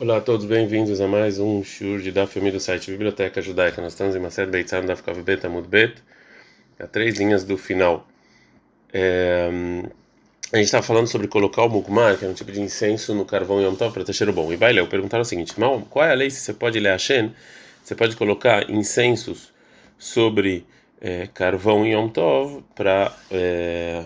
Olá a todos, bem-vindos a mais um shur de Daf do site Biblioteca Judaica. Nós estamos em Mased Beitzam Daf Kav Bet Amud Bet, a três linhas do final. É, a gente estava falando sobre colocar o mugmar, que é um tipo de incenso no carvão Yom Tov para ter cheiro bom. E vai ler, perguntaram o seguinte: Mal, qual é a lei se você pode ler Hashem? Você pode colocar incensos sobre é, carvão Yom Tov para é,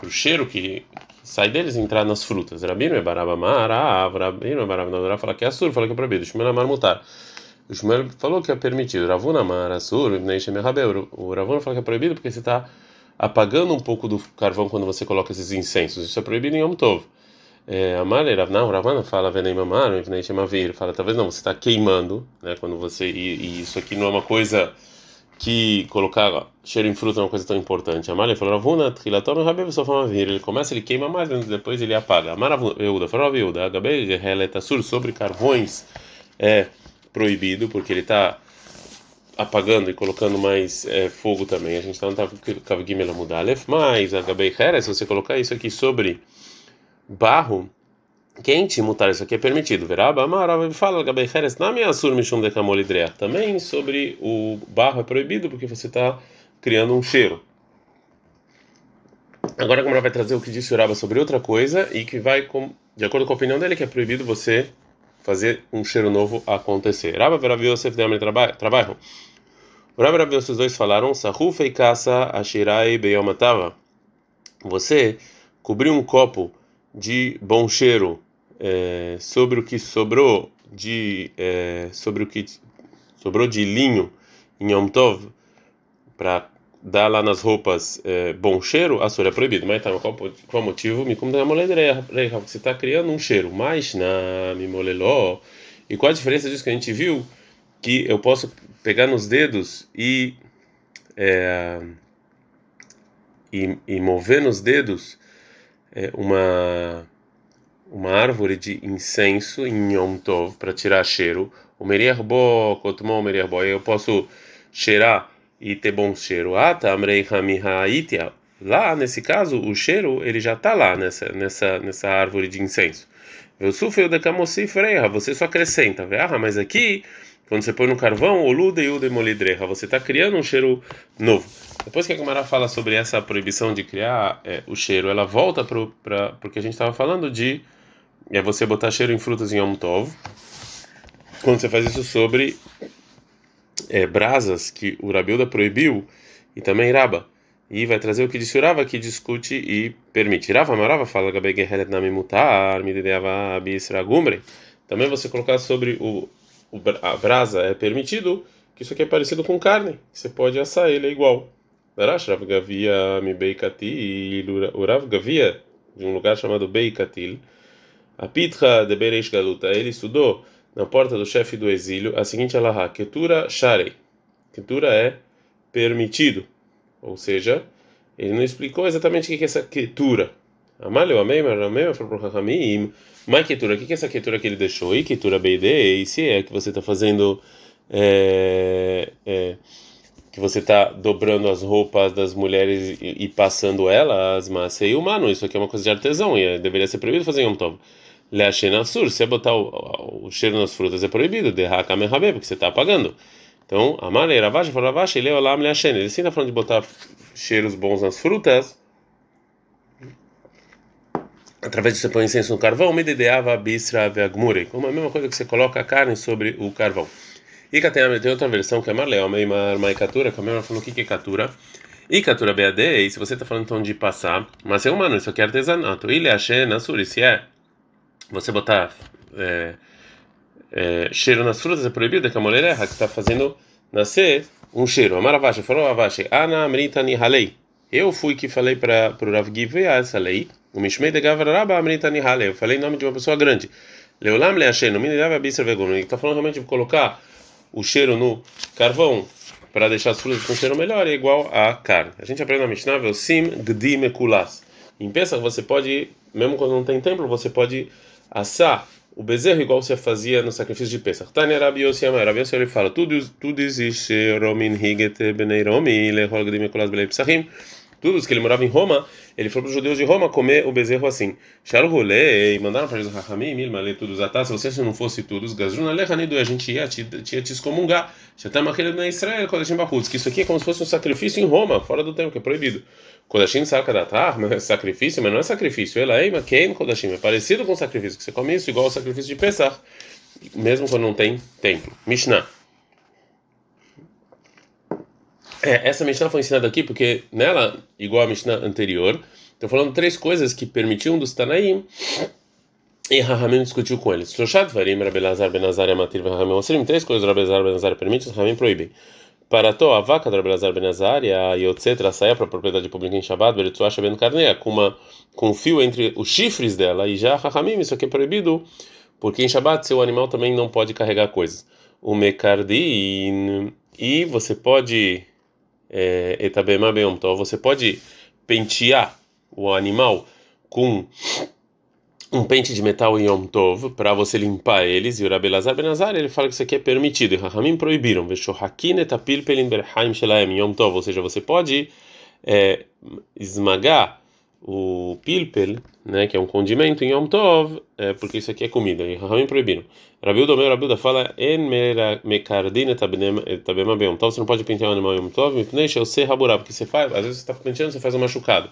o cheiro que sai deles entrar nas frutas. Rabino é barabamar, Rabino é barabamar, fala que é assur, fala que é proibido. Shmuel amar mutar. O Shmuel falou que é permitido. Ravuna amar assur, o Ravuna fala que é proibido porque você está apagando um pouco do carvão quando você coloca esses incensos. Isso é proibido em Yom Tov. É, amar, não, Ravana fala venei mamar, fala talvez não, você está queimando, né? Quando você e, e isso aqui não é uma coisa que colocar cheiro em fruta é uma coisa tão importante. Amalha falou, Ravuna, Trilator, fala vir. Ele começa, ele queima mais, depois ele apaga. Amaravuda, falou, Raviuda, Gabe, Reletassur, sobre carvões é proibido, porque ele está apagando e colocando mais é, fogo também. A gente está no Kavgimela Mudalef, mas a Gabe se você colocar isso aqui sobre barro, quente mutar isso aqui é permitido. Veraba Amarav fala Gabei Heres na minha sur mishum de camolidrea. Também sobre o barro é proibido porque você está criando um cheiro. Agora como vai trazer o que disse o Raba sobre outra coisa e que vai com, de acordo com a opinião dele que é proibido você fazer um cheiro novo acontecer. Raba Verav Yosef de Amri trabalham. O Raba Verav Yosef dois falaram Sahuf e Kasa Ashirai Beyomatava. Você cobriu um copo de bom cheiro é, sobre o que sobrou de é, sobre o que sobrou de linho em Yom Tov para dar lá nas roupas é, bom cheiro, a é proibido. Mas tá, qual, qual motivo? Me como você está criando um cheiro, mas na mimoleló. E qual a diferença disso que a gente viu? Que eu posso pegar nos dedos e é, e, e mover nos dedos é, uma uma árvore de incenso em Yom Tov para tirar cheiro. O merierbo, kotumon merierbo, eu posso cheirar e ter bom cheiro. Amrei hamihaitia. Lá, nesse caso, o cheiro ele já está lá nessa nessa nessa árvore de incenso. Eu sufei de camocifreia, você só acrescenta, ah, mas aqui quando você põe no carvão, o lude e o você está criando um cheiro novo. Depois que a Gamara fala sobre essa proibição de criar é, o cheiro, ela volta para porque a gente estava falando de é você botar cheiro em frutas em Yom. Quando você faz isso sobre é, brasas que o Rabilda proibiu e também Raba. E vai trazer o que disse o Rava, que discute e permite. Rava Marava fala. Também você colocar sobre o, o, a brasa é permitido, que isso aqui é parecido com carne. Você pode assar ele, é igual. Rav Gavia Mi Beikatil, o Rav Gavia, de um lugar chamado Beikatil a Pitra de Bereish Galuta, ele estudou na porta do chefe do exílio a seguinte alahá: Ketura Sharei. Ketura é permitido. Ou seja, ele não explicou exatamente o que é essa Ketura. Amaleu, amém, mas amém, falou para Hamim. Mas Ketura, o que é essa Ketura que ele deixou? E Ketura Beidei, se é que você está fazendo. É, é, que você está dobrando as roupas das mulheres e, e passando elas, mas e humano, isso aqui é uma coisa de artesão e é, deveria ser proibido fazer em Yom Tov. Leashenasur, se botar o, o, cheiro nas frutas é proibido, de Hakamehabe, porque você está apagando. Então, a maneira Ravashi falou Ravashi, ele é olam leashen. Ele sim está falando de botar cheiros bons nas frutas. Através de você põe incenso no carvão, mededeava bisra veagmure, como a mesma coisa que você coloca a carne sobre o carvão. E Kateam tem outra versão que é Marleo, Meimar Maikatura, que a mesma falou o que é Katura. E Katura BAD, e se você está falando então de passar, mas é humano, isso aqui é artesanato. E Leashen, Nasuri, se é você botar é, é, cheiro nas frutas é proibido, é que a mulher erra, que está fazendo nascer um cheiro. Amaravashi falou Avashi, Ana Amritani Halei. Eu fui que falei para o Rav Giv essa lei. O Mishmei de Gavaraba Amritani Halei. Eu falei em nome de uma pessoa grande. Leolam Leashen, no Minidava Bisra Vegon. Ele está falando realmente de colocar o cheiro no carvão para deixar as frutas com cheiro melhor é igual a carne. A gente aprende na Mishnah, Sim Gdim Ekulas. Em Pesach você pode, mesmo quando não tem templo, você pode assar o bezerro igual você fazia no sacrifício de Pesach. Tânia Rabi Yossi Amar, Rabi Yossi ele fala, tudo existe Romin Higet Benei Romi Lehol Gdim Ekulas Belei Pesachim. Estudos que ele morava em Roma, ele falou para os judeus de Roma comer o bezerro assim. Sharu rolê e mandaram para eles Rahamim, Milma, tudo zatá. Se você não fosse todos, Gazruna Lechanidu, a gente ia te, tinha te excomungar. Está marcando na Israel, Kodashim Bahutz, que isso aqui é como se fosse um sacrifício em Roma, fora do tempo, que é proibido. Kodashim saca da mas é sacrifício, mas não é sacrifício. Ela é Makein Kodashim, é parecido com o sacrifício, que você come isso igual ao sacrifício de Pesach, mesmo quando não tem templo. Mishnah. É, essa Mishnah foi ensinada aqui porque nela, igual a Mishnah anterior, estou falando três coisas que permitiam dos Tanaim e Rahamim discutiu com eles. Shoshat varim Rabelazar Benazar Amatir Rahamim Osrim. Três coisas Rabelazar Benazar permite, Rahamim proíbem. Para a vaca do Rabelazar Benazar e a Yotzetra saia para propriedade pública em Shabbat, Beretzuasha Ben Karnea, com, uma, com um fio entre os chifres dela e já Rahamim, isso aqui é proibido, porque em Shabbat seu animal também não pode carregar coisas. O Mekardin, e você pode etabema beyom tov, você pode pentear o animal com um pente de metal em Yom Tov para você limpar eles. E o Rabelazar Benazar ele fala que isso aqui é permitido. E Rahamim proibiram. Yom Tov. Ou seja, você pode é, esmagar o pilpel, né, que é um condimento em Yom Tov, é, porque isso aqui é comida. E Rahamim proibiram. Rabilda, meu Rabilda fala, en mekardine tabema bem Tov, você não pode pentear um animal em Yom Tov, mipneixa, eu sei raburá, porque você faz, às vezes você está penteando, você faz um machucado.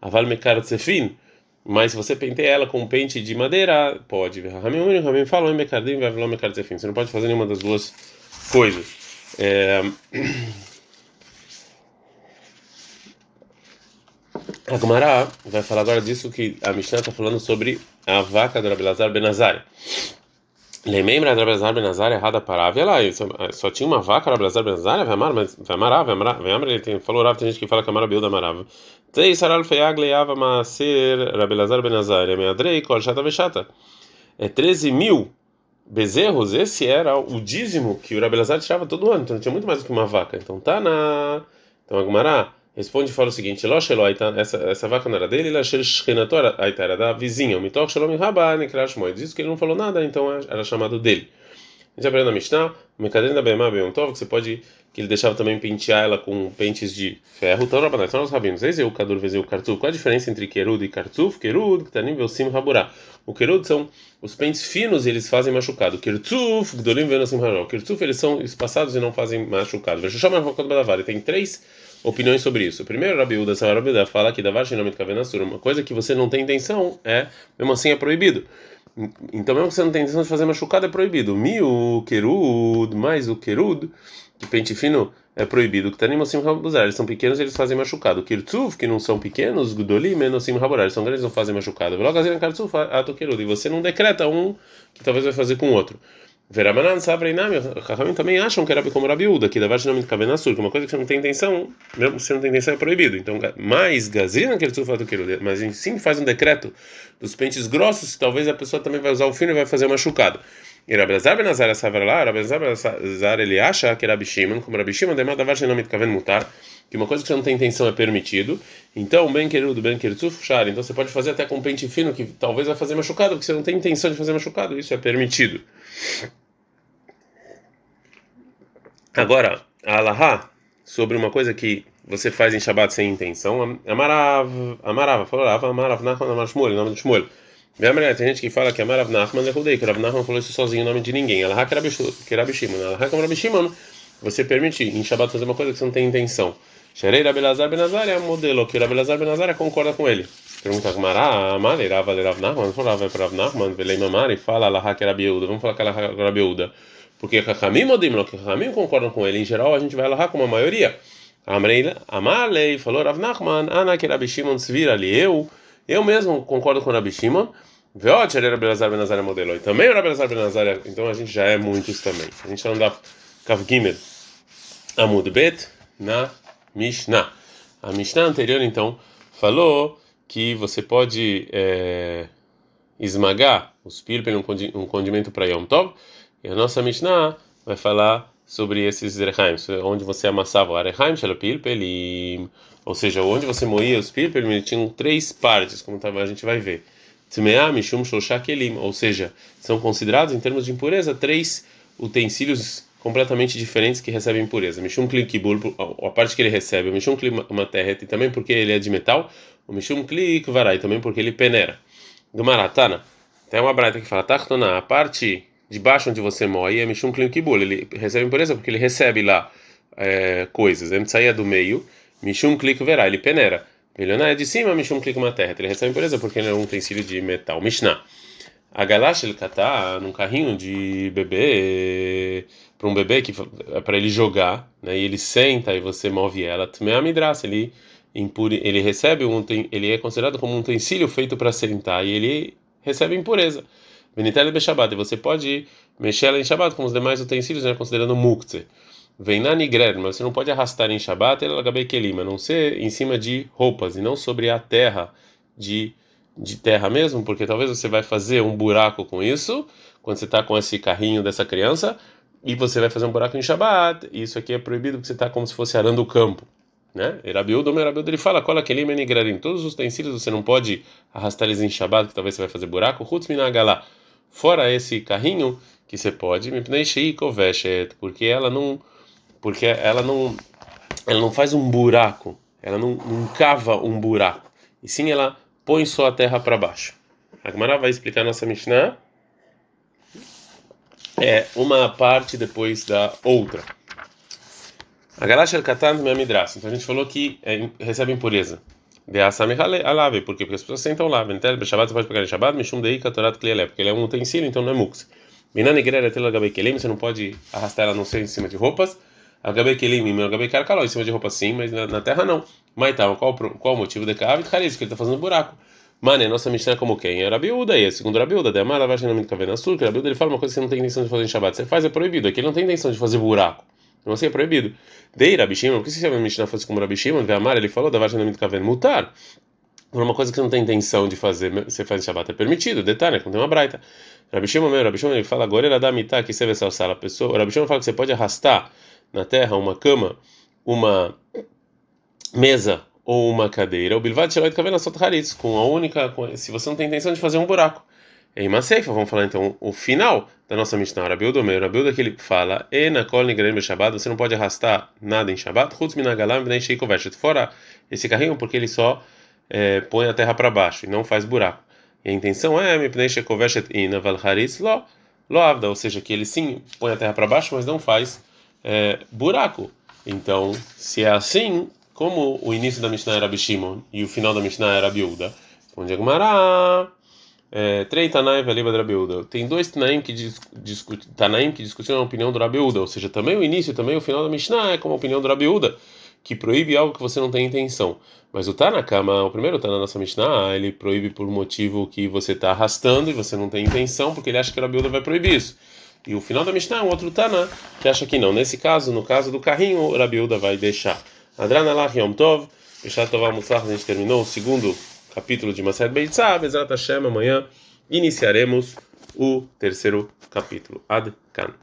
Aval mekardzefin, mas se você penteia ela com um pente de madeira, pode. Rahamim, Rahamim fala, en mekardine vai falar mekardzefin, você não pode fazer nenhuma das duas coisas. É... A Gemara vai falar agora disso que a Mishnah está falando sobre a vaca do Rabelazar Benazar. Lembra do Rabelazar Benazar errada para Vê lá, só tinha uma vaca Rabelazar Benazar, vai amar, vai amar, ele tem, falou Rav, tem gente que fala que amar Bilda amarava. Três saral feiag leiava maser Rabelazar Benazar, é meadrei, kol chata vechata. É 13 mil bezerros, esse era o dízimo que o Rabelazar tirava todo ano, então tinha muito mais do que uma vaca. Então tá na. Então a Gemara responde e fala o seguinte: essa, essa vaca não era dele, era da vizinha. Rabba Diz que ele não falou nada, então era chamado dele. A gente aprende na Mishnah, o Mekadrin da Bema Beyontov, que você pode, que ele deixava também pentear ela com pentes de ferro. Então, Rabanai, são os rabinos. Eis o Kadur, vezes o Kartuf. Qual a diferença entre Kerud e Kartuf? Kerud, Ktanim, Velsim, Raburá. O Kerud são os pentes finos e eles fazem machucado. Kertuf, Gdolim, Velsim, Raburá. Kertuf, eles são espaçados e não fazem machucado. Veja, tem três opiniões sobre isso. Primeiro, Rabi Uda Rabiuda fala que Davar Shinamit Kavenasur, uma coisa que você não tem intenção, é, mesmo assim é proibido. Então, mesmo que você não tem intenção de fazer machucado, é proibido. Miu, Kerud, mais o Kerud, que pente fino é proibido. Que Tanim Osim Rabuzar, eles são pequenos eles fazem machucado. Kirtzuf, que não são pequenos, Gudolim, Menosim Raburar, eles são grandes não fazem machucado. Velogaziran Kartzuf, Ato Kerud, e você não decreta um que talvez vai fazer com o outro. Veramanan Sabreinami, Rahamim também acham que era como Rabiúda, que Davar Shinamit Kavenasur, que uma coisa que você não tem intenção, mesmo se não tem intenção é proibido. Então, mais Gazrina que do que mas a gente sim faz um decreto dos pentes grossos, talvez a pessoa também vai usar o fino e vai fazer machucado. E Rabezar Benazar essa lá, Rabezar Benazar ele acha que Rabi Shimon, como Rabi Shimon, demanda Davar Shinamit Kaven mutar, que uma coisa que você não tem intenção é permitido. Então, bem querido, bem querido, char. Então você pode fazer até com pente fino que talvez vai fazer machucado, porque você não tem intenção de fazer machucado, isso é permitido. Agora, a Alaha, sobre uma coisa que você faz em Shabbat sem intenção, Amarav, Amarav, falou Rav, Amarav Nachman, Amar Shmuel, nome de Shmuel. Tem gente que fala que Amarav Nachman Lehudei, que Rav Nachman falou isso sozinho, em nome de ninguém. Alaha que Rabi Shimon, Alaha como Rabi Shimon, você permite em Shabbat fazer uma coisa que você não tem intenção. Sherei Rabelazar Benazar é modelo, que Rabelazar Benazar concorda com ele. Pergunta Gamara, Amale, Rav, Rav Nachman, falou Rav, Rav Nachman, Velei Mamari, fala Alaha que Rabi vamos falar que Alaha que Rabi. Porque Rahamim odim, que Rahamim concordam com ele. Em geral, a gente vai lá com a maioria. Amalei falou Rav Nachman, Ana que Rabi Shimon svira ali. Eu, eu mesmo concordo com Rabi Shimon. Veot, era Belazar Benazar modelo. E também era Belazar Benazar, então a gente já é muitos também. A gente não dá Kav Gimel Amud Bet na Mishnah. A Mishnah anterior, então, falou que você pode é, esmagar os pilpel, um condimento para Yom Tov. E a nossa Mishnah vai falar sobre esses rehaim, onde você amassava o arehaim, pilpelim, ou seja, onde você moía os pilpelim, tinham três partes, como a gente vai ver. Tmea, mishum, shosha, kelim, ou seja, são considerados em termos de impureza três utensílios completamente diferentes que recebem impureza. Mishum Kli Kibul, a parte que ele recebe, o Mishum Kli Materet, e também porque ele é de metal, o Mishum Kli Kvarai, também porque ele peneira. Gumaratana, tem uma braita que fala, Tachtona, a parte de baixo onde você moe é Mishum Kli Kibul, ele recebe impureza porque ele recebe lá é, coisas, ele saía do meio, Mishum Kli Kvarai, ele peneira. Milionário é de cima, Mishum Kli Materet, ele recebe impureza porque ele é um utensílio de metal. Mishnah. A galash ele catar num carrinho de bebê para um bebê que é para ele jogar, né? E ele senta e você move ela. Tmea midrash, ele impure, ele recebe um ele é considerado como um utensílio feito para sentar e ele recebe impureza. Beshabat, e você pode mexer ela em Shabbat como os demais utensílios, né? Considerando muktzeh. Vem na nigrer, mas você não pode arrastar em Shabbat ela kelim, a não ser em cima de roupas e não sobre a terra de de terra mesmo, porque talvez você vai fazer um buraco com isso, quando você está com esse carrinho dessa criança, e você vai fazer um buraco em Shabbat, e isso aqui é proibido porque você está como se fosse arando o campo. Né? Erabiudo, o Erabiudo, ele fala, cola aquele menigrarim, todos os utensílios você não pode arrastar eles em Shabbat, que talvez você vai fazer buraco, Hutz minagalá, fora esse carrinho que você pode, porque ela não, porque ela não, ela não faz um buraco, ela não, não cava um buraco, e sim ela põe só a terra para baixo. A Gemara vai explicar nossa Mishnah. É uma parte depois da outra. A Galash el-Katan Midrash. Então a gente falou que é, recebe impureza. De Asami Alave, por quê? Porque as pessoas sentam lá. Ventel, Shabbat, você pode pegar em Shabbat, Mishum Dei Katorat Kliele, porque ele é um utensílio, então não é mux. Minan Igreja Tela Gabei Kelim, você não pode arrastar ela não ser em cima de roupas. Agabei Kelim, Agabei Karkaló, em cima de roupa sim, mas na, na terra não. Mas tá, qual, qual o motivo de Kavit Haris? Que ele está fazendo buraco. Mano, nossa Mishnah como quem? Era Biúda, e segundo a Biúda, Demar Avashinamit Kavena Sur, que a Biúda ele fala uma coisa que você não tem intenção de fazer em Shabbat. Você faz, é proibido. Aqui ele não tem intenção de fazer buraco. Não assim é proibido. Dei Rabi Shimon, por que se a Mishnah fosse como Rabi Shimon? Amar ele falou, Davashinamit Kaven Mutar. Uma coisa que você não tem intenção de fazer, você faz em Shabbat, é permitido. Detalhe, não tem uma braita. Rabi Shimon, meu, Rabi Shimon, ele fala agora, ele dá mitá, que você vê salsar a pessoa. O Rabi Shimon fala que você pode arrastar na terra uma cama, uma mesa ou uma cadeira, o bilvad sheloit kavena sot haritz, com a única, se você não tem intenção de fazer um buraco. Em Maseifa, vamos falar então o final da nossa Mishnah, Rabiudo meu, Rabiudo que ele fala, e na kol nigrem Shabbat, você não pode arrastar nada em Shabbat, chutz minagalam bnei sheiko veshet, fora esse carrinho, porque ele só é, põe a terra para baixo e não faz buraco. E a intenção é, mipnei sheiko veshet inaval haritz lo, lo avda, ou seja, que ele sim põe a terra para baixo, mas não faz é, buraco. Então, se é assim, como o início da Mishnah era Bishimon e o final da Mishnah era Biúda, onde é Gmará, Três Tanaim Veliba Rabiúda. Tem dois Tanaim que, Tanaim que discutiram a opinião do Rabiúda, ou seja, também o início também o final da Mishnah é como a opinião do Rabiúda, que proíbe algo que você não tem intenção. Mas o Tanakama, o primeiro Tana na nossa Mishnah, ele proíbe por motivo que você está arrastando e você não tem intenção, porque ele acha que o Rabiúda vai proibir isso. E o final da Mishnah é um outro Tana que acha que não. Nesse caso, no caso do carrinho, o Rabiúda vai deixar. Adran Alach Yom Tov. Bishat Tovah Mutzlach, a gente terminou o segundo capítulo de Mased Beitzah. Bezrat Hashem, amanhã iniciaremos o terceiro capítulo. Ad Kan.